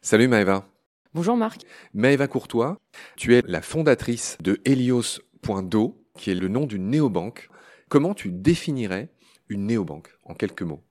Salut Maëva. Bonjour Marc. Maëva Courtois, tu es la fondatrice de Helios.do, qui est le nom d'une néobanque. Comment tu définirais une néobanque en quelques mots?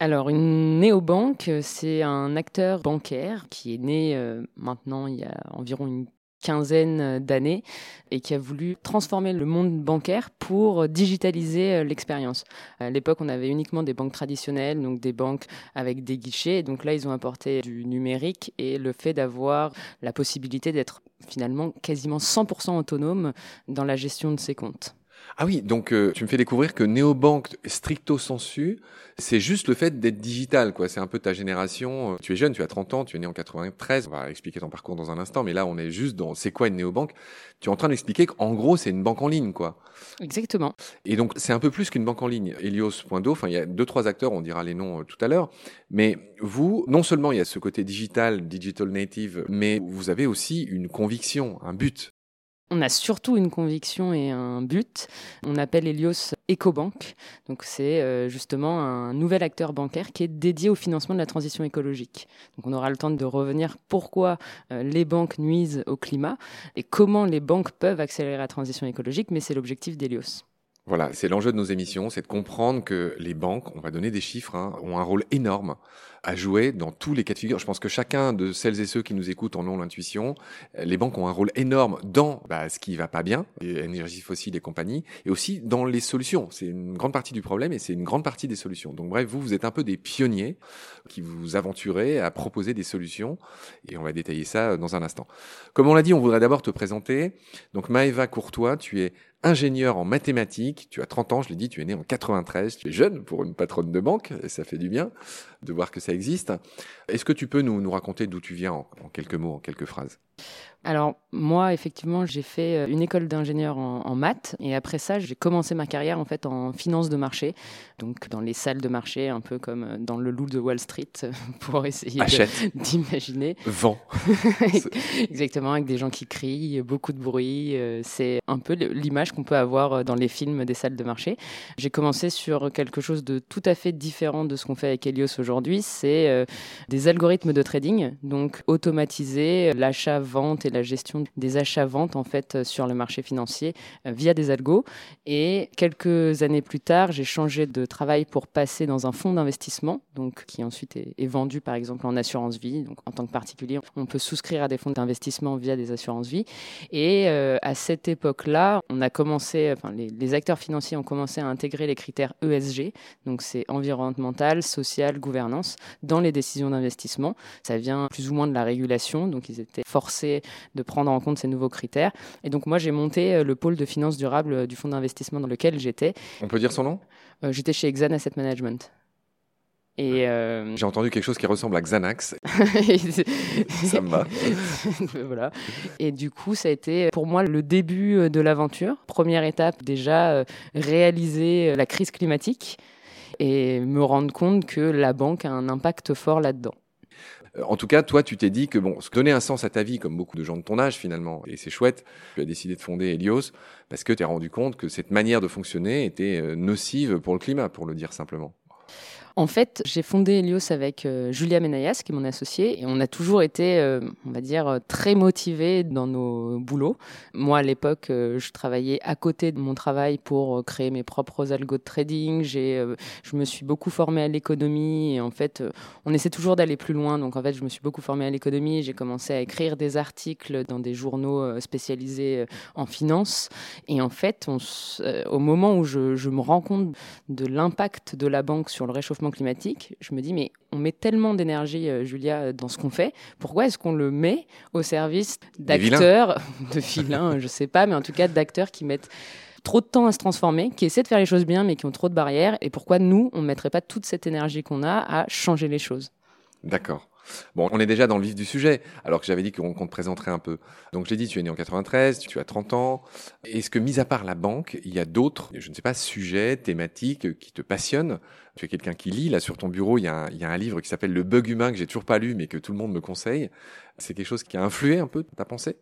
Alors, une néobanque, c'est un acteur bancaire qui est né euh, maintenant il y a environ une quinzaine d'années et qui a voulu transformer le monde bancaire pour digitaliser euh, l'expérience. À l'époque, on avait uniquement des banques traditionnelles, donc des banques avec des guichets. donc là, ils ont apporté du numérique et le fait d'avoir la possibilité d'être finalement quasiment 100% autonome dans la gestion de ses comptes. Ah oui, donc euh, tu me fais découvrir que néobanque stricto sensu, c'est juste le fait d'être digital, quoi. C'est un peu ta génération. Tu es jeune, tu as 30 ans, tu es né en 93. On va expliquer ton parcours dans un instant, mais là, on est juste dans c'est quoi une néobanque? Tu es en train d'expliquer qu'en gros, c'est une banque en ligne, quoi. Exactement. Et donc, c'est un peu plus qu'une banque en ligne. Helios.do, enfin, il y a deux, trois acteurs, on dira les noms euh, tout à l'heure. Mais vous, non seulement il y a ce côté digital, digital native, mais vous avez aussi une conviction, un but. On a surtout une conviction et un but. On appelle Helios EcoBank. Donc c'est euh, justement un nouvel acteur bancaire qui est dédié au financement de la transition écologique. Donc on aura le temps de revenir pourquoi euh, les banques nuisent au climat et comment les banques peuvent accélérer la transition écologique, mais c'est l'objectif d'Helios. Voilà, c'est l'enjeu de nos émissions, c'est de comprendre que les banques, on va donner des chiffres, hein, ont un rôle énorme à jouer dans tous les cas de figure. Je pense que chacun de celles et ceux qui nous écoutent en ont l'intuition. Les banques ont un rôle énorme dans bah, ce qui va pas bien, énergie fossile et compagnie, et aussi dans les solutions. C'est une grande partie du problème et c'est une grande partie des solutions. Donc bref, vous, vous êtes un peu des pionniers qui vous aventurez à proposer des solutions, et on va détailler ça dans un instant. Comme on l'a dit, on voudrait d'abord te présenter. Donc Maëva Courtois, tu es ingénieur en mathématiques, tu as 30 ans, je l'ai dit, tu es né en 93, tu es jeune pour une patronne de banque, et ça fait du bien de voir que ça existe. Est-ce que tu peux nous, nous raconter d'où tu viens en quelques mots, en quelques phrases? Alors moi, effectivement, j'ai fait euh, une école d'ingénieur en, maths et après ça, j'ai commencé ma carrière en fait en finance de marché, donc dans les salles de marché, un peu comme euh, dans le loup de Wall Street, pour essayer d'imaginer. Vent. Exactement, avec des gens qui crient, beaucoup de bruit. Euh, c'est un peu l'image qu'on peut avoir dans les films des salles de marché. J'ai commencé sur quelque chose de tout à fait différent de ce qu'on fait avec Helios aujourd'hui. C'est des algorithmes de trading, donc automatiser l'achat-vente et la gestion des achats-ventes en fait euh, sur le marché financier euh, via des algos. Et quelques années plus tard, j'ai changé de travail pour passer dans un fonds d'investissement, donc qui ensuite est, vendu par exemple en assurance vie. Donc en tant que particulier, on peut souscrire à des fonds d'investissement via des assurances vie. Et euh, à cette époque-là, on a commencé, enfin les, les, acteurs financiers ont commencé à intégrer les critères ESG, donc c'est environnemental, social, gouvernance, dans les décisions d'investissement. Ça vient plus ou moins de la régulation, donc ils étaient forcés de prendre en compte ces nouveaux critères. Et donc moi, j'ai monté euh, le pôle de finances durables euh, du fonds d'investissement dans lequel j'étais. On peut dire son nom? Euh, J'étais chez Exane Asset Management. Et J'ai entendu quelque chose qui ressemble à Xanax. ça me va. voilà. Et du coup, ça a été pour moi le début de l'aventure. Première étape, déjà, réaliser la crise climatique et me rendre compte que la banque a un impact fort là-dedans. Euh, en tout cas, toi, tu t'es dit que bon, donner un sens à ta vie, comme beaucoup de gens de ton âge finalement, et c'est chouette. Tu as décidé de fonder Helios parce que tu t'es rendu compte que cette manière de fonctionner était euh, nocive pour le climat, pour le dire simplement. En fait, j'ai fondé Helios avec euh, Julia Menayas, qui est mon associée, et on a toujours été, euh, on va dire, très motivés dans nos boulots. Moi, à l'époque, euh, je travaillais à côté de mon travail pour créer mes propres algos de trading. J'ai, je me suis beaucoup formée à l'économie, et en fait, on essaie toujours d'aller plus loin. Donc, en fait, je me suis beaucoup formée à l'économie. J'ai commencé à écrire des articles dans des journaux spécialisés en finance. Et en fait, au moment où je me rends compte de l'impact de la banque sur le réchauffement climatique, je me dis, mais on met tellement d'énergie, euh, Julia, dans ce qu'on fait. Pourquoi est-ce qu'on le met au service d'acteurs, de vilains, je sais pas, mais en tout cas d'acteurs qui mettent trop de temps à se transformer, qui essaient de faire les choses bien, mais qui ont trop de barrières. Et pourquoi nous, on ne mettrait pas toute cette énergie qu'on a à changer les choses? D'accord. Bon, on est déjà dans le vif du sujet, alors que j'avais dit qu'on te présenterait un peu. Donc, je l'ai dit, tu es né en 93, tu as 30 ans. Est-ce que, mis à part la banque, il y a d'autres, je ne sais pas, sujets, thématiques qui te passionnent? Tu es quelqu'un qui lit. Là, sur ton bureau, il y a un, il y a un livre qui s'appelle Le bug humain, que j'ai toujours pas lu, mais que tout le monde me conseille. C'est quelque chose qui a influé un peu ta pensée?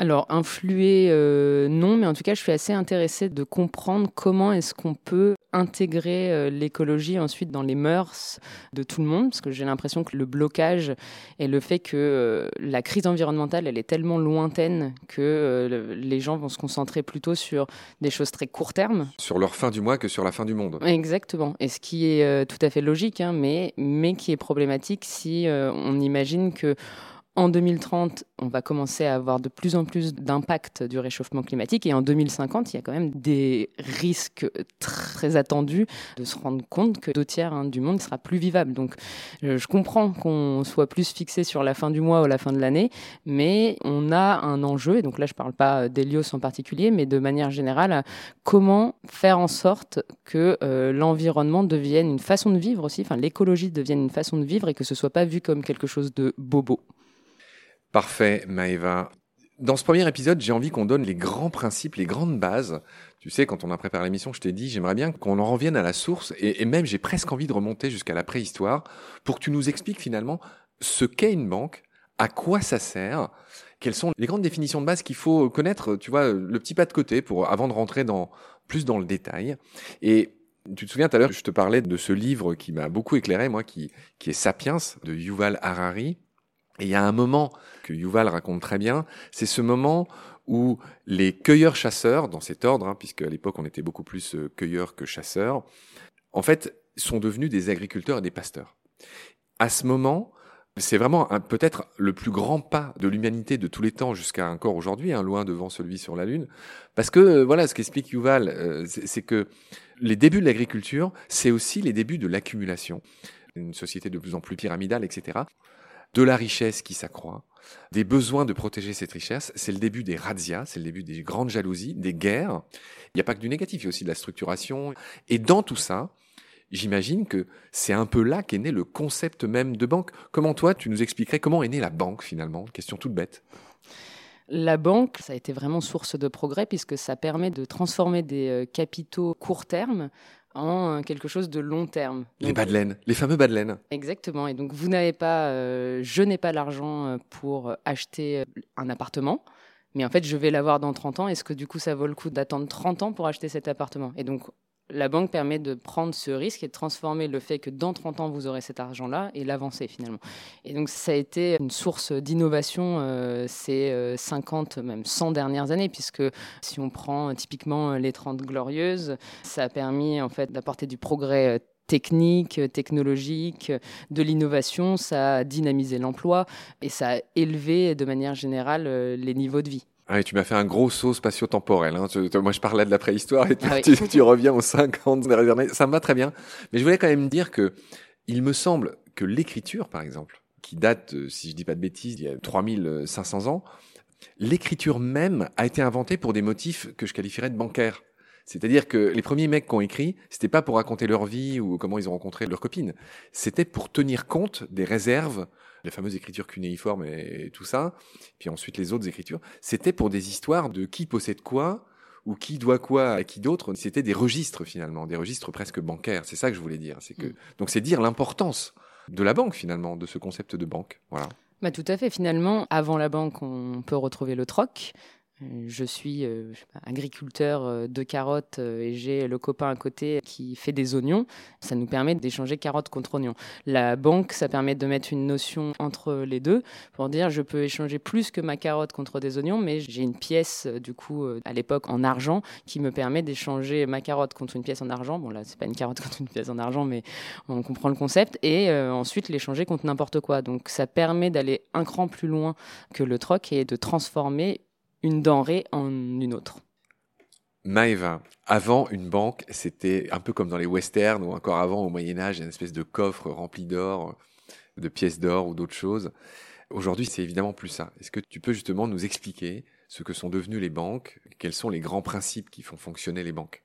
Alors, influer, euh, non, mais en tout cas, je suis assez intéressée de comprendre comment est-ce qu'on peut intégrer euh, l'écologie ensuite dans les mœurs de tout le monde, parce que j'ai l'impression que le blocage et le fait que euh, la crise environnementale, elle est tellement lointaine que les gens vont se concentrer plutôt sur des choses très court terme. Sur leur fin du mois que sur la fin du monde. Exactement, et ce qui est tout à fait logique, hein, mais, mais qui est problématique si on imagine que en 2030, on va commencer à avoir de plus en plus d'impact du réchauffement climatique et en 2050, il y a quand même des risques très attendus de se rendre compte que deux tiers hein, du monde sera plus vivable. Donc je comprends qu'on soit plus fixé sur la fin du mois ou la fin de l'année, mais on a un enjeu, et donc là je ne parle pas d'Helios en particulier, mais de manière générale, comment faire en sorte que euh, l'environnement devienne une façon de vivre aussi, enfin l'écologie devienne une façon de vivre et que ce ne soit pas vu comme quelque chose de bobo. Parfait, Maëva. Dans ce premier épisode, j'ai envie qu'on donne les grands principes, les grandes bases. Tu sais, quand on a préparé l'émission, je t'ai dit, j'aimerais bien qu'on en revienne à la source, et, même j'ai presque envie de remonter jusqu'à la préhistoire, pour que tu nous expliques finalement ce qu'est une banque, à quoi ça sert, quelles sont les grandes définitions de base qu'il faut connaître, tu vois, le petit pas de côté pour avant de rentrer plus dans le détail. Et tu te souviens tout à l'heure, je te parlais de ce livre qui m'a beaucoup éclairé, moi, qui, qui est Sapiens de Yuval Harari. Et il y a un moment que Yuval raconte très bien, c'est ce moment où les cueilleurs-chasseurs, dans cet ordre, hein, puisque à l'époque on était beaucoup plus euh, cueilleurs que chasseurs, en fait, sont devenus des agriculteurs et des pasteurs. À ce moment, c'est vraiment peut-être le plus grand pas de l'humanité de tous les temps jusqu'à encore aujourd'hui, hein, loin devant celui sur la Lune. Parce que euh, voilà, ce qu'explique Yuval, euh, c'est que les débuts de l'agriculture, c'est aussi les débuts de l'accumulation. Une société de plus en plus pyramidale, etc de la richesse qui s'accroît, des besoins de protéger cette richesse. C'est le début des razzias, c'est le début des grandes jalousies, des guerres. Il n'y a pas que du négatif, il y a aussi de la structuration. Et dans tout ça, j'imagine que c'est un peu là qu'est né le concept même de banque. Comment toi, tu nous expliquerais comment est née la banque finalement? Question toute bête. La banque, ça a été vraiment source de progrès puisque ça permet de transformer des euh, capitaux court terme en euh, quelque chose de long terme. les badelaines, les fameux badelaines. Exactement. Et donc, vous n'avez pas, euh, je n'ai pas l'argent euh, pour acheter un appartement, mais en fait, je vais l'avoir dans 30 ans. Est-ce que du coup, ça vaut le coup d'attendre 30 ans pour acheter cet appartement? Et donc, la banque permet de prendre ce risque et de transformer le fait que dans 30 ans, vous aurez cet argent-là et l'avancer finalement. Et donc, ça a été une source d'innovation euh, ces 50, euh, même 100 dernières années, puisque si on prend typiquement les 30 glorieuses, ça a permis en fait d'apporter du progrès euh, technique, technologique, de l'innovation, ça a dynamisé l'emploi et ça a élevé de manière générale les niveaux de vie. Ah, tu m'as fait un gros saut spatio-temporel. Hein. moi, je parlais de la préhistoire et ah tu, reviens aux 50 dernières années. Ça me va très bien. Mais je voulais quand même dire que il me semble que l'écriture, par exemple, qui date, euh, si je dis pas de bêtises, il y a 3500 ans, l'écriture même a été inventée pour des motifs que je qualifierais de bancaires. C'est-à-dire que les premiers mecs qui ont écrit, c'était pas pour raconter leur vie ou comment ils ont rencontré leur copine. C'était pour tenir compte des réserves les fameuses écritures cunéiformes et, tout ça, puis ensuite les autres écritures, c'était pour des histoires de qui possède quoi, ou qui doit quoi à qui d'autre. C'était des registres finalement, des registres presque bancaires. C'est ça que je voulais dire. C'est que mm. donc c'est dire l'importance de la banque finalement, de ce concept de banque. Voilà. Bah, tout à fait. Finalement, avant la banque, on peut retrouver le troc. Euh, je suis euh, agriculteur euh, de carottes et j'ai le copain à côté qui fait des oignons. Ça nous permet d'échanger carottes contre oignons. La banque, ça permet de mettre une notion entre les deux pour dire je peux échanger plus que ma carotte contre des oignons, mais j'ai une pièce du coup à l'époque en argent qui me permet d'échanger ma carotte contre une pièce en argent. Bon là, c'est pas une carotte contre une pièce en argent, mais on comprend le concept et ensuite l'échanger contre n'importe quoi. Donc ça permet d'aller un cran plus loin que le troc et de transformer une denrée en une autre. Maëva, avant une banque, c'était un peu comme dans les westerns ou encore avant au Moyen Âge, une espèce de coffre rempli d'or, de pièces d'or ou d'autres choses. Aujourd'hui, c'est évidemment plus ça. Est-ce que tu peux justement nous expliquer ce que sont devenues les banques, quels sont les grands principes qui font fonctionner les banques?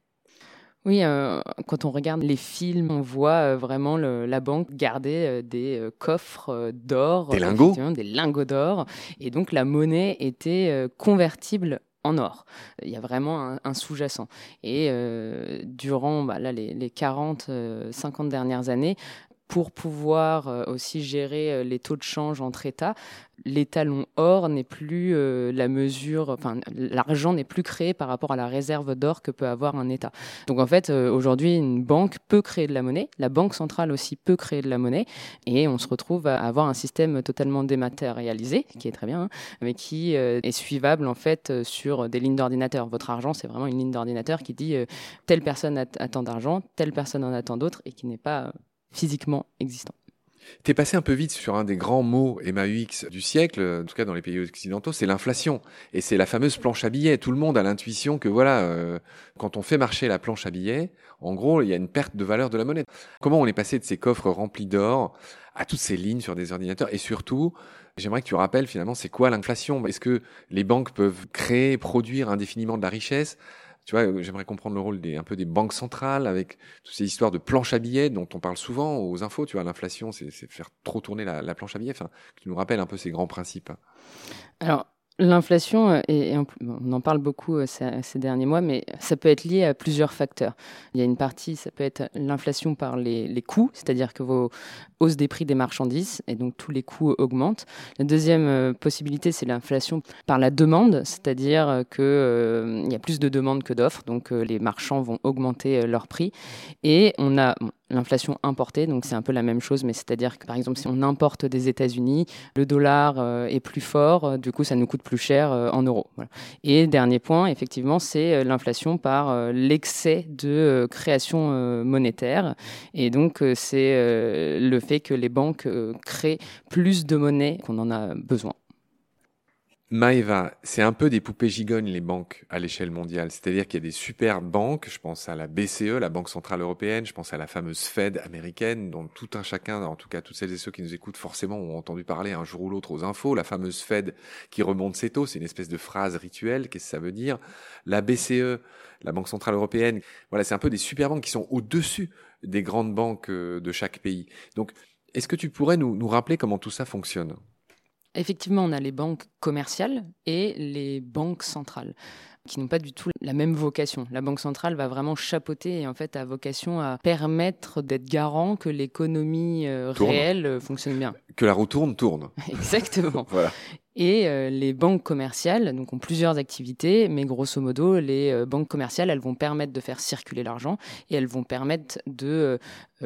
Oui, euh, quand on regarde les films, on voit euh, vraiment la banque garder euh, des coffres d'or. Des lingots Des lingots d'or. Et donc la monnaie était convertible en or. Il y a vraiment un, sous-jacent. Et durant bah, là, les, les 40, 50 dernières années, pour pouvoir euh, aussi gérer euh, les taux de change entre États, l'étalon or n'est plus euh, la mesure, enfin l'argent n'est plus créé par rapport à la réserve d'or que peut avoir un État. Donc en fait, aujourd'hui, une banque peut créer de la monnaie, la banque centrale aussi peut créer de la monnaie, et on se retrouve à avoir un système totalement dématérialisé, qui est très bien, hein, mais qui est suivable en fait sur des lignes d'ordinateur. Votre argent, c'est vraiment une ligne d'ordinateur qui dit telle personne attend d'argent, telle personne en attend d'autres, et qui n'est pas physiquement existant. T'es passé un peu vite sur un des grands mots MAUX du siècle, en tout cas dans les pays occidentaux, c'est l'inflation. Et c'est la fameuse planche à billets. Tout le monde a l'intuition que voilà, euh, quand on fait marcher la planche à billets, en gros, il y a une perte de valeur de la monnaie. Comment on est passé de ces coffres remplis d'or à toutes ces lignes sur des ordinateurs? Et surtout, j'aimerais que tu rappelles finalement, c'est quoi l'inflation? Est-ce que les banques peuvent créer, produire indéfiniment de la richesse? Tu vois, j'aimerais comprendre le rôle des, un peu des banques centrales avec toutes ces histoires de planche à billets dont on parle souvent aux infos. Tu vois, l'inflation, c'est faire trop tourner la, la, planche à billets. Enfin, tu nous rappelles un peu ces grands principes. Alors, L'inflation, euh, on en parle beaucoup euh, ces, derniers mois, mais ça peut être lié à plusieurs facteurs. Il y a une partie, ça peut être l'inflation par les, les coûts, c'est-à-dire que vos hausses des prix des marchandises, et donc tous les coûts augmentent. La deuxième euh, possibilité, c'est l'inflation par la demande, c'est-à-dire qu'il y a plus de demandes que d'offres, donc les marchands vont augmenter leurs prix. Et on a, l'inflation importée, donc c'est un peu la même chose, mais c'est-à-dire que par exemple si on importe des États-Unis, le dollar euh, est plus fort, euh, du coup ça nous coûte plus cher euh, en euros. Et dernier point, effectivement, c'est l'inflation par l'excès de création monétaire, et donc c'est le fait que les banques créent plus de monnaie qu'on en a besoin. Maeva, c'est un peu des poupées gigognes les banques à l'échelle mondiale. C'est-à-dire qu'il y a des super banques, je pense à la BCE, la Banque Centrale Européenne, je pense à la fameuse Fed américaine, dont tout un chacun, en tout cas toutes celles et ceux qui nous écoutent forcément ont entendu parler un jour ou l'autre aux infos. La fameuse Fed qui remonte ses taux, c'est une espèce de phrase rituelle, qu'est-ce que ça veut dire? La BCE, la Banque Centrale Européenne, voilà, c'est un peu des super banques qui sont au-dessus des grandes banques euh, de chaque pays. Donc, est-ce que tu pourrais nous, nous rappeler comment tout ça fonctionne? Effectivement, on a les banques commerciales et les banques centrales qui n'ont pas du tout la même vocation. La Banque centrale va vraiment chapeauter et en fait a vocation à permettre d'être garant que l'économie euh, réelle euh, fonctionne bien. Que la roue tourne, tourne. Exactement. voilà. Et euh, les banques commerciales donc, ont plusieurs activités, mais grosso modo, les banques commerciales, elles vont permettre de faire circuler l'argent et elles vont permettre de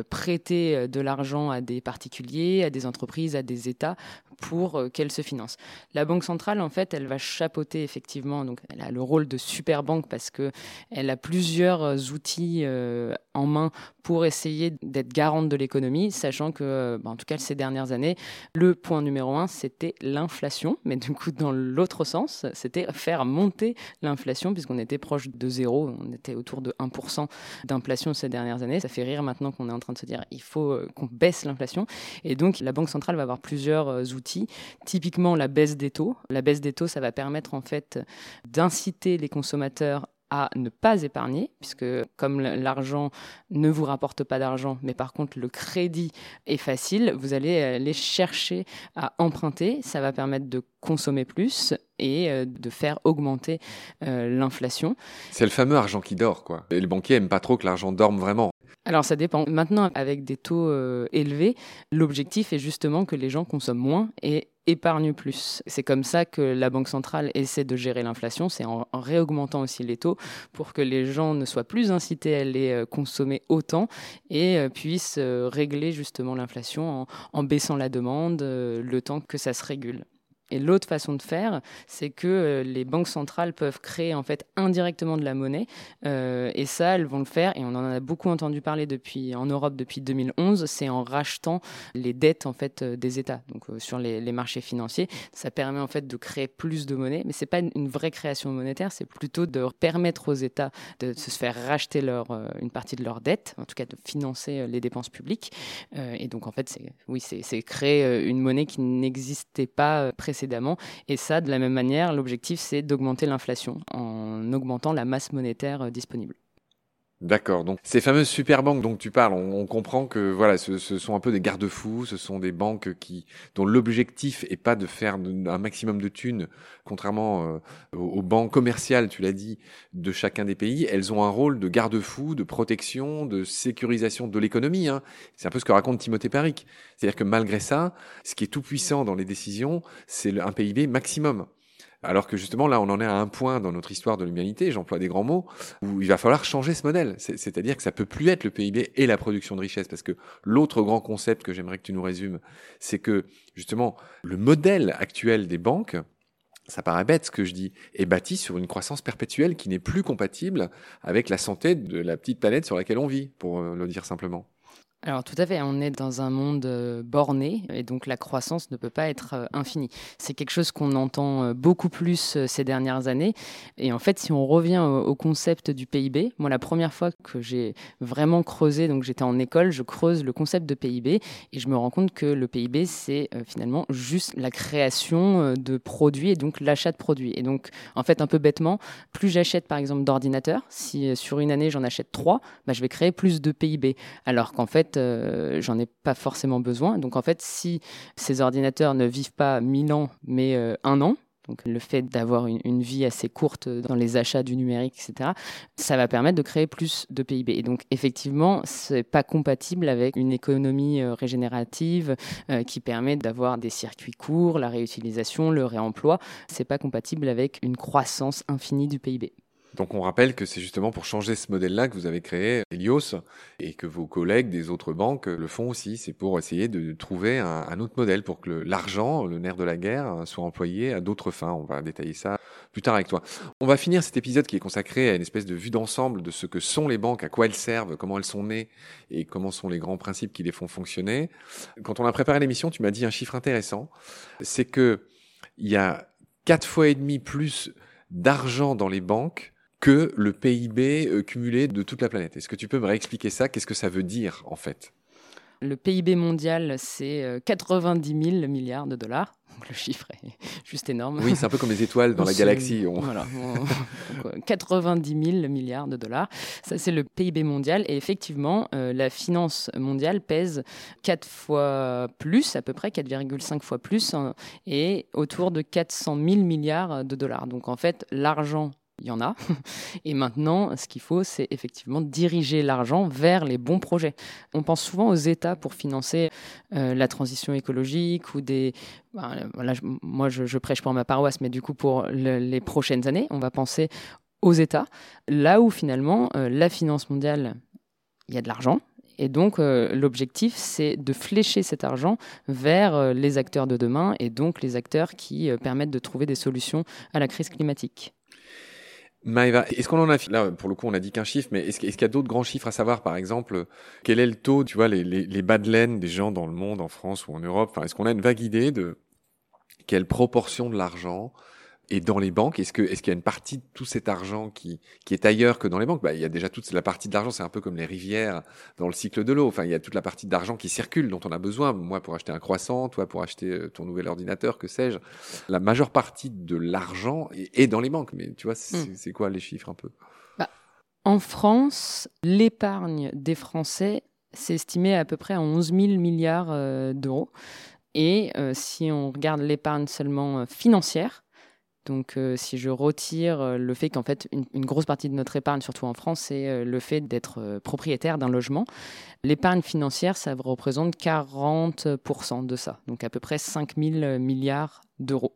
prêter de l'argent à des particuliers, à des entreprises, à des États pour qu'elles se financent. La Banque centrale, en fait, elle va chapeauter effectivement, donc elle a le rôle de super banque parce qu'elle a plusieurs euh, outils euh, en main pour essayer d'être garante de l'économie, sachant que, euh, bah, en tout cas, ces dernières années, le point numéro un, c'était l'inflation, mais du coup, dans l'autre sens, c'était faire monter l'inflation, puisqu'on était proche de zéro, on était autour de 1% d'inflation ces dernières années. Ça fait rire maintenant qu'on est en train de se dire, il faut qu'on baisse l'inflation. Et donc, la Banque centrale va avoir plusieurs outils, typiquement la baisse des taux. La baisse des taux, ça va permettre en fait d'inciter les consommateurs à ne pas épargner, puisque comme l'argent ne vous rapporte pas d'argent, mais par contre le crédit est facile, vous allez aller chercher à emprunter, ça va permettre de consommer plus et euh, de faire augmenter euh, l'inflation. C'est le fameux argent qui dort, quoi. Et les banquiers aiment pas trop que l'argent dorme vraiment. Alors ça dépend. Maintenant, avec des taux euh, élevés, l'objectif est justement que les gens consomment moins et épargnent plus. C'est comme ça que la Banque centrale essaie de gérer l'inflation, c'est en, réaugmentant aussi les taux pour que les gens ne soient plus incités à les euh, consommer autant et euh, puissent régler justement l'inflation en, baissant la demande le temps que ça se régule. Et l'autre façon de faire, c'est que euh, les banques centrales peuvent créer en fait indirectement de la monnaie, euh, et ça, elles vont le faire. Et on en a beaucoup entendu parler depuis en Europe depuis 2011. C'est en rachetant les dettes en fait euh, des États, donc sur les, marchés financiers. Ça permet en fait de créer plus de monnaie, mais c'est pas une, vraie création monétaire. C'est plutôt de permettre aux États de se faire racheter une partie de leurs dettes, en tout cas de financer les dépenses publiques. et donc en fait, oui, c'est créer une monnaie qui n'existait pas précédemment et ça, de la même manière, l'objectif, c'est d'augmenter l'inflation en augmentant la masse monétaire euh, disponible. D'accord. Donc ces fameuses super banques dont tu parles, on, comprend que voilà, ce, sont un peu des garde-fous, ce sont des banques qui dont l'objectif est pas de faire un maximum de thunes, contrairement euh, aux, banques commerciales, tu l'as dit, de chacun des pays. Elles ont un rôle de garde-fou, de protection, de sécurisation de l'économie. Hein. C'est un peu ce que raconte Timothée Paric. C'est-à-dire que malgré ça, ce qui est tout puissant dans les décisions, c'est un PIB maximum. Alors que justement, là, on en est à un point dans notre histoire de l'humanité, j'emploie des grands mots, où il va falloir changer ce modèle. C'est-à-dire que ça peut plus être le PIB et la production de richesse, parce que l'autre grand concept que j'aimerais que tu nous résumes, c'est que justement, le modèle actuel des banques, ça paraît bête ce que je dis, est bâti sur une croissance perpétuelle qui n'est plus compatible avec la santé de la petite planète sur laquelle on vit, pour le dire simplement. Alors tout à fait, on est dans un monde euh, borné et donc la croissance ne peut pas être euh, infinie. C'est quelque chose qu'on entend euh, beaucoup plus ces dernières années. Et en fait, si on revient au concept du PIB, moi la première fois que j'ai vraiment creusé, donc j'étais en école, je creuse le concept de PIB et je me rends compte que le PIB c'est finalement juste la création de produits et donc l'achat de produits. Et donc en fait un peu bêtement, plus j'achète par exemple d'ordinateurs, si sur une année j'en achète trois, bah, je vais créer plus de PIB. Alors qu'en fait euh, j'en ai pas forcément besoin. Donc en fait, si ces ordinateurs ne vivent pas 1000 ans, mais euh, un an, donc le fait d'avoir une, vie assez courte dans les achats du numérique, etc., ça va permettre de créer plus de PIB. Et donc effectivement, c'est pas compatible avec une économie euh, régénérative qui permet d'avoir des circuits courts, la réutilisation, le réemploi. C'est pas compatible avec une croissance infinie du PIB. Donc on rappelle que c'est justement pour changer ce modèle-là que vous avez créé Helios et que vos collègues des autres banques le font aussi. C'est pour essayer de trouver un, autre modèle pour que l'argent, le, nerf de la guerre, soit employé à d'autres fins. On va détailler ça plus tard avec toi. On va finir cet épisode qui est consacré à une espèce de vue d'ensemble de ce que sont les banques, à quoi elles servent, comment elles sont nées et comment sont les grands principes qui les font fonctionner. Quand on a préparé l'émission, tu m'as dit un chiffre intéressant, c'est que il y a quatre fois et demi plus d'argent dans les banques que le PIB euh, cumulé de toute la planète. Est-ce que tu peux me réexpliquer ça? Qu'est-ce que ça veut dire en fait? Le PIB mondial, c'est 90 euh, 000 milliards de dollars. le chiffre est juste énorme. Oui, c'est un peu comme les étoiles dans la galaxie. Voilà, 90 000 milliards de dollars. Ça, c'est le PIB mondial. Et effectivement, euh, la finance mondiale pèse 4 fois plus, à peu près 4,5 fois plus, hein, et autour de 400 000 milliards de dollars. Donc en fait, l'argent il y en a. Et maintenant, ce qu'il faut, c'est effectivement diriger l'argent vers les bons projets. On pense souvent aux États pour financer euh, la transition écologique ou des... Ben, moi, je, prêche pour ma paroisse, mais du coup, pour les prochaines années, on va penser aux États, là où finalement, euh, la finance mondiale, il y a de l'argent, et donc, euh, l'objectif, c'est de flécher cet argent vers les acteurs de demain et donc les acteurs qui permettent de trouver des solutions à la crise climatique. Maëva, est-ce qu'on en a là pour le coup on a dit qu'un chiffre, mais est-ce, qu'il y a d'autres grands chiffres à savoir Par exemple, quel est le taux, tu vois, les, les, les bas de laine des gens dans le monde, en France ou en Europe? Est-ce qu'on a une vague idée de quelle proportion de l'argent et dans les banques, est-ce que est-ce qu'il y a une partie de tout cet argent qui qui est ailleurs que dans les banques? Bah, il y a déjà toute la partie de l'argent, c'est un peu comme les rivières dans le cycle de l'eau. Enfin, il y a toute la partie d'argent qui circule dont on a besoin. Moi, pour acheter un croissant, toi pour acheter euh, ton nouvel ordinateur, que sais-je. La majeure partie de l'argent est, dans les banques. Mais tu vois, c'est hmm. quoi les chiffres un peu? Bah, En France, l'épargne des Français s'est estimée à peu près à 11 000 milliards euh, d'euros. Et euh, si on regarde l'épargne seulement financière, donc, euh, si je retire euh, le fait qu'en fait, une, grosse partie de notre épargne, surtout en France, c'est euh, le fait d'être propriétaire d'un logement, l'épargne financière, ça représente 40% de ça. Donc, à peu près 5 000 milliards d'euros.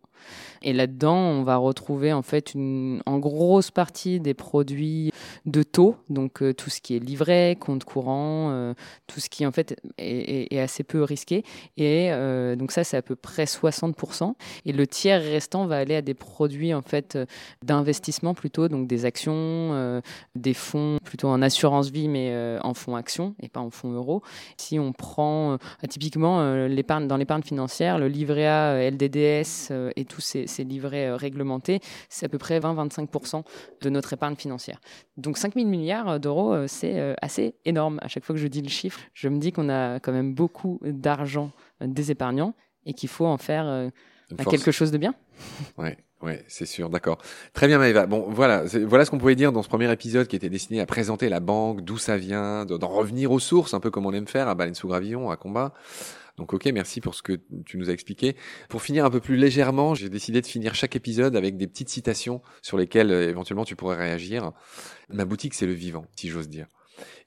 Et là-dedans, on va retrouver en fait une, en grosse partie des produits de taux, donc euh, tout ce qui est livret, compte courant, euh, tout ce qui en fait est, assez peu risqué. Et euh, donc ça, c'est à peu près 60%. Et le tiers restant va aller à des produits en fait d'investissement plutôt, donc des actions, des fonds plutôt en assurance vie, mais en fonds actions et pas en fonds euros. Si on prend typiquement l'épargne dans l'épargne financière, le livret A, LDDS et tous ces, livrets euh, réglementés, c'est à peu près 20-25% de notre épargne financière. Donc 5 000 milliards d'euros, euh, c'est euh, assez énorme. À chaque fois que je dis le chiffre, je me dis qu'on a quand même beaucoup d'argent des épargnants et qu'il faut en faire à quelque chose de bien. Ouais, ouais, c'est sûr, d'accord. Très bien, Maëva. Bon, voilà, voilà ce qu'on pouvait dire dans ce premier épisode qui était destiné à présenter la banque, d'où ça vient, d'en revenir aux sources, un peu comme on aime faire à Baleine sous Gravillon, à Combat. Donc ok, merci pour ce que tu nous as expliqué. Pour finir un peu plus légèrement, j'ai décidé de finir chaque épisode avec des petites citations sur lesquelles euh, éventuellement tu pourrais réagir. Ma boutique, c'est le vivant, si j'ose dire.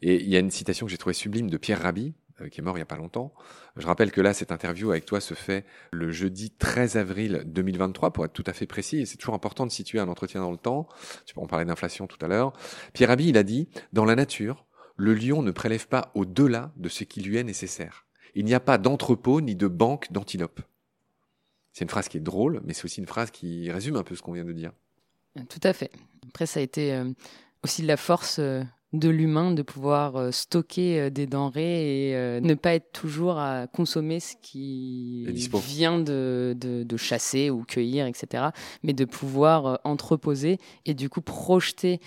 Et il y a une citation que j'ai trouvée sublime de Pierre Rabhi, euh, qui est mort il y a pas longtemps. Je rappelle que là, cette interview avec toi se fait le jeudi 13 avril 2023, pour être tout à fait précis, et c'est toujours important de situer un entretien dans le temps. On parlait d'inflation tout à l'heure. Pierre Rabhi, il a dit, dans la nature, le lion ne prélève pas au-delà de ce qui lui est nécessaire. Il n'y a pas d'entrepôt ni de banque d'antilopes. C'est une phrase qui est drôle, mais c'est aussi une phrase qui résume un peu ce qu'on vient de dire. Tout à fait. Après, ça a été euh, aussi de la force euh, de l'humain de pouvoir euh, stocker des denrées et ne pas être toujours à consommer ce qui vient de, de, chasser ou cueillir, etc. Mais de pouvoir entreposer et du coup projeter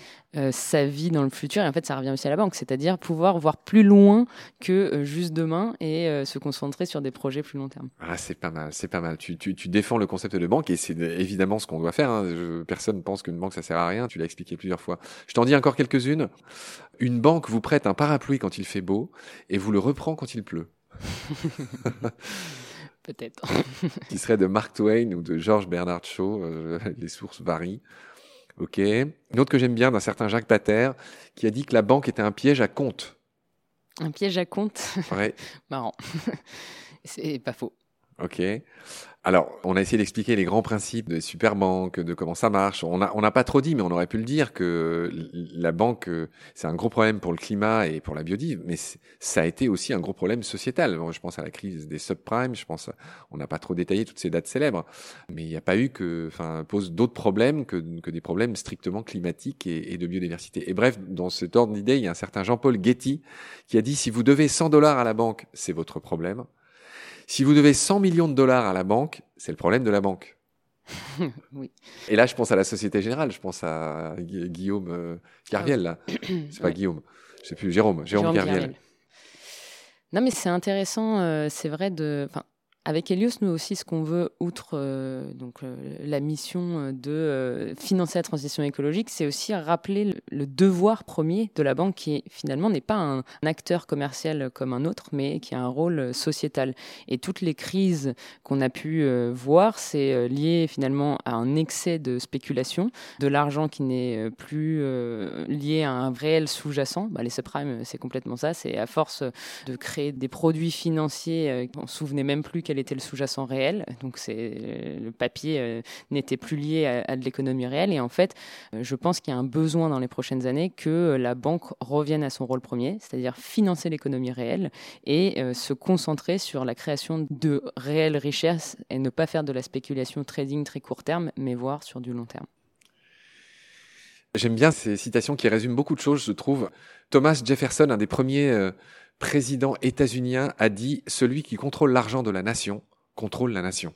sa vie dans le futur. Et en fait, ça revient aussi à la banque, c'est-à-dire pouvoir voir plus loin que juste demain et se concentrer sur des projets plus long terme. Ah, c'est pas mal, c'est pas mal. Tu, tu, tu, défends le concept de banque et c'est évidemment ce qu'on doit faire. Hein. personne ne pense qu'une banque, ça sert à rien. Tu l'as expliqué plusieurs fois. Je t'en dis encore quelques-unes. Une banque vous prête un parapluie quand il fait beau et vous le reprend quand il pleut. Peut-être. Qui serait de Mark Twain ou de George Bernard Shaw. Euh, les sources varient. Ok. Une autre que j'aime bien d'un certain Jacques Pater qui a dit que la banque était un piège à compte. Un piège à compte Ouais. Marrant. C'est pas faux. Ok. Alors, on a essayé d'expliquer les grands principes des superbanques, de comment ça marche. On n'a on pas trop dit, mais on aurait pu le dire que la banque, c'est un gros problème pour le climat et pour la biodive, mais ça a été aussi un gros problème sociétal. je pense à la crise des subprimes, je pense, on n'a pas trop détaillé toutes ces dates célèbres, mais il n'y a pas eu que, enfin, pose d'autres problèmes que, que, des problèmes strictement climatiques et, et de biodiversité. Et bref, dans cet ordre d'idée, il y a un certain Jean-Paul Getty qui a dit si vous devez 100 dollars à la banque, c'est votre problème. Si vous devez 100 millions de dollars à la banque, c'est le problème de la banque. oui. Et là, je pense à la Société Générale, je pense à Guillaume euh, Carviel, là. C'est pas Guillaume, je sais plus, Jérôme, Jérôme, Carviel. Non, mais c'est intéressant, euh, c'est vrai de. Avec Helios, nous aussi, ce qu'on veut, outre euh, donc, euh, la mission euh, de financer la transition écologique, c'est aussi rappeler le, devoir premier de la banque qui, finalement, n'est pas un, acteur commercial comme un autre, mais qui a un rôle sociétal. Et toutes les crises qu'on a pu voir, c'est lié finalement à un excès de spéculation, de l'argent qui n'est plus lié à un réel sous-jacent. Bah, les subprimes, c'est complètement ça. C'est à force de créer des produits financiers, on ne souvenait même plus quel était le sous-jacent réel. Donc c'est le papier euh, n'était plus lié à, de l'économie réelle. Et en fait, euh, je pense qu'il y a un besoin dans les prochaines années que la banque revienne à son rôle premier, c'est-à-dire financer l'économie réelle et euh, se concentrer sur la création de réelles richesses et ne pas faire de la spéculation trading très court terme, mais voir sur du long terme. J'aime bien ces citations qui résument beaucoup de choses, je trouve. Thomas Jefferson, un des premiers président états-unien a dit Celui qui contrôle l'argent de la nation contrôle la nation.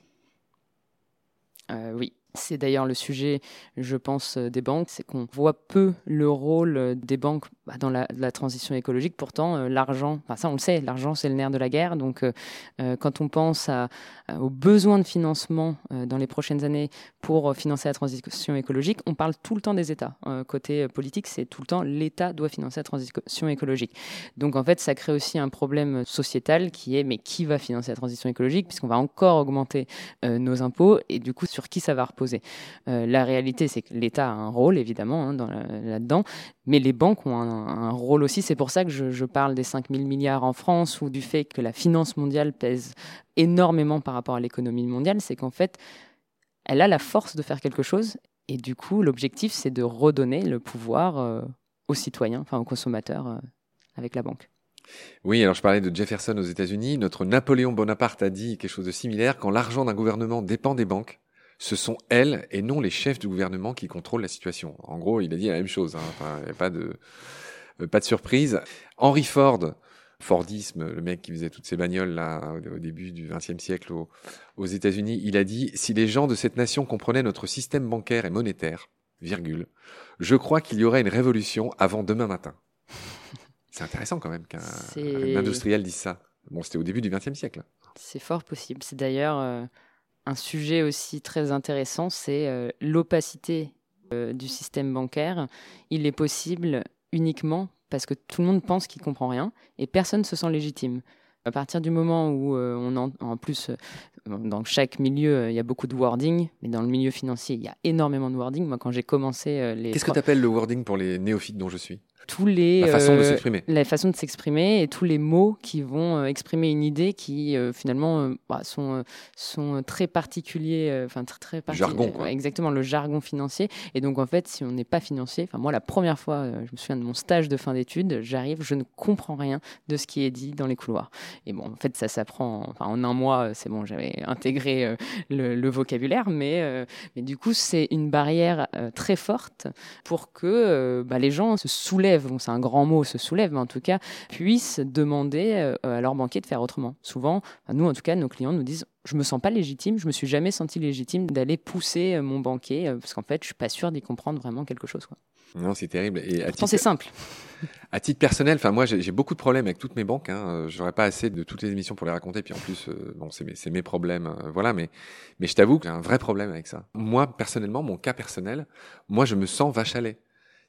Euh, oui, c'est d'ailleurs le sujet, je pense, euh, des banques, c'est qu'on voit peu le rôle euh, des banques bah, dans la, transition écologique. Pourtant, euh, l'argent, ça on le sait, l'argent c'est le nerf de la guerre. Donc, quand on pense aux besoins de financement dans les prochaines années pour financer la transition écologique, on parle tout le temps des États. côté politique, c'est tout le temps l'État doit financer la transition écologique. Donc, en fait, ça crée aussi un problème sociétal qui est mais qui va financer la transition écologique puisqu'on va encore augmenter nos impôts et du coup sur qui ça va reposer? Euh, la réalité, c'est que l'État a un rôle, évidemment, hein, là-dedans, mais les banques ont un, rôle aussi. C'est pour ça que je, parle des 5 000 milliards en France ou du fait que la finance mondiale pèse énormément par rapport à l'économie mondiale. C'est qu'en fait, elle a la force de faire quelque chose. Et du coup, l'objectif, c'est de redonner le pouvoir euh, aux citoyens, enfin aux consommateurs, euh, avec la banque. Oui, alors je parlais de Jefferson aux États-Unis. Notre Napoléon Bonaparte a dit quelque chose de similaire. Quand l'argent d'un gouvernement dépend des banques, ce sont elles et non les chefs du gouvernement qui contrôlent la situation. En gros, il a dit la même chose. Hein. Enfin, il n'y a pas de, euh, pas de surprise. Henry Ford, Fordisme, le mec qui faisait toutes ces bagnoles là au début du XXe siècle aux, aux États-Unis, il a dit si les gens de cette nation comprenaient notre système bancaire et monétaire, virgule, je crois qu'il y aurait une révolution avant demain matin. C'est intéressant quand même qu'un industriel dise ça. Bon, c'était au début du XXe siècle. C'est fort possible. C'est d'ailleurs euh, un sujet aussi très intéressant, c'est l'opacité du système bancaire. Il est possible uniquement parce que tout le monde pense qu'il comprend rien et personne ne se sent légitime. À partir du moment où on en, en plus dans chaque milieu, il y a beaucoup de wording, mais dans le milieu financier, il y a énormément de wording. Moi, quand j'ai commencé les... Qu'est-ce que tu appelles le wording pour les néophytes dont je suis? Tous les la façon de euh, s'exprimer. la façon de s'exprimer et tous les mots qui vont euh, exprimer une idée qui euh, finalement bah, sont sont très particuliers enfin très, très jargon quoi. exactement le jargon financier. Et donc en fait si on n'est pas financier enfin moi la première fois je me souviens de mon stage de fin d'études j'arrive je ne comprends rien de ce qui est dit dans les couloirs. Et bon en fait ça s'apprend enfin en un mois c'est bon j'avais intégré le, vocabulaire mais mais du coup c'est une barrière très forte pour que bah, les gens se soulèvent c'est un grand mot, se soulève, mais en tout cas, puissent demander euh, à leur banquier de faire autrement. Souvent, nous, en tout cas, nos clients nous disent je me sens pas légitime, je me suis jamais senti légitime d'aller pousser euh, mon banquier euh, parce qu'en fait, je suis pas sûr d'y comprendre vraiment quelque chose. Quoi. Non, c'est terrible. Et Pourtant, c'est simple. À titre personnel, enfin moi, j'ai beaucoup de problèmes avec toutes mes banques. Hein. J'aurais pas assez de toutes les émissions pour les raconter. Puis en plus, bon, c'est mes, mes, problèmes, voilà. Mais mais je t'avoue que j'ai un vrai problème avec ça. Moi, personnellement, mon cas personnel, moi, je me sens vache à lait.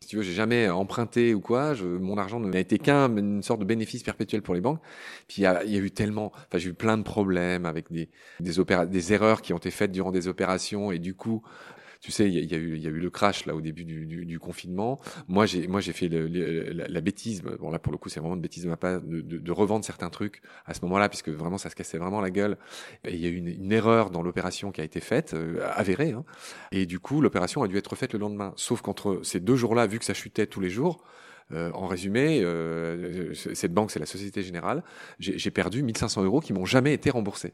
Si tu veux, j'ai jamais emprunté ou quoi. Mon argent n'a été qu'un sorte de bénéfice perpétuel pour les banques. Puis il y a, eu tellement, enfin j'ai eu plein de problèmes avec des des, des erreurs qui ont été faites durant des opérations et du coup tu sais, il y, a, eu, le crash là au début du, confinement. Moi, j'ai, fait la, bêtise. Bon là, pour le coup, c'est vraiment de bêtise de ma part de, revendre certains trucs à ce moment-là, puisque vraiment, ça se cassait vraiment la gueule. Il y a eu une, une erreur dans l'opération qui a été faite, euh, avérée. Hein. Et du coup, l'opération a dû être faite le lendemain. Sauf qu'entre ces deux jours-là, vu que ça chutait tous les jours, euh, en résumé, euh, cette banque, c'est la Société Générale. J'ai perdu 1500 euros qui m'ont jamais été remboursés.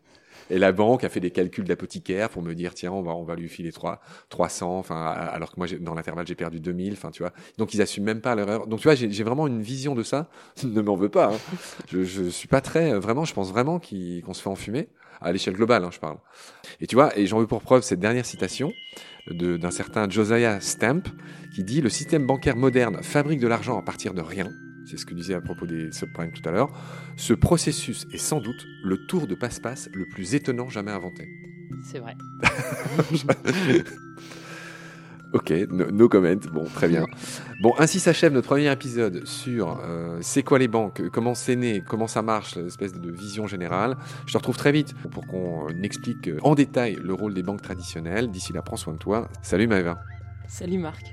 Et la banque a fait des calculs d'apothicaire pour me dire tiens on va on va lui filer 3 300 enfin alors que moi dans l'intervalle j'ai perdu 2000 enfin tu vois. Donc ils assument même pas l'erreur donc tu vois j'ai vraiment une vision de ça. Ne m'en veux pas hein. je je suis pas très vraiment je pense vraiment qu'on se fait enfumer à l'échelle globale hein, je parle. Et tu vois et j'en veux pour preuve cette dernière citation d'un certain Josiah Stamp qui dit le système bancaire moderne fabrique de l'argent à partir de rien c'est ce que disait à propos des subprimes tout à l'heure, ce processus est sans doute le tour de passe-passe le plus étonnant jamais inventé. C'est vrai. ok, no, comment. Bon, très bien. Bon, ainsi s'achève notre premier épisode sur euh, c'est quoi les banques, comment c'est né, comment ça marche, l'espèce de vision générale. Je te retrouve très vite pour qu'on explique en détail le rôle des banques traditionnelles. D'ici là, prends soin de toi. Salut Maëva. Salut Marc.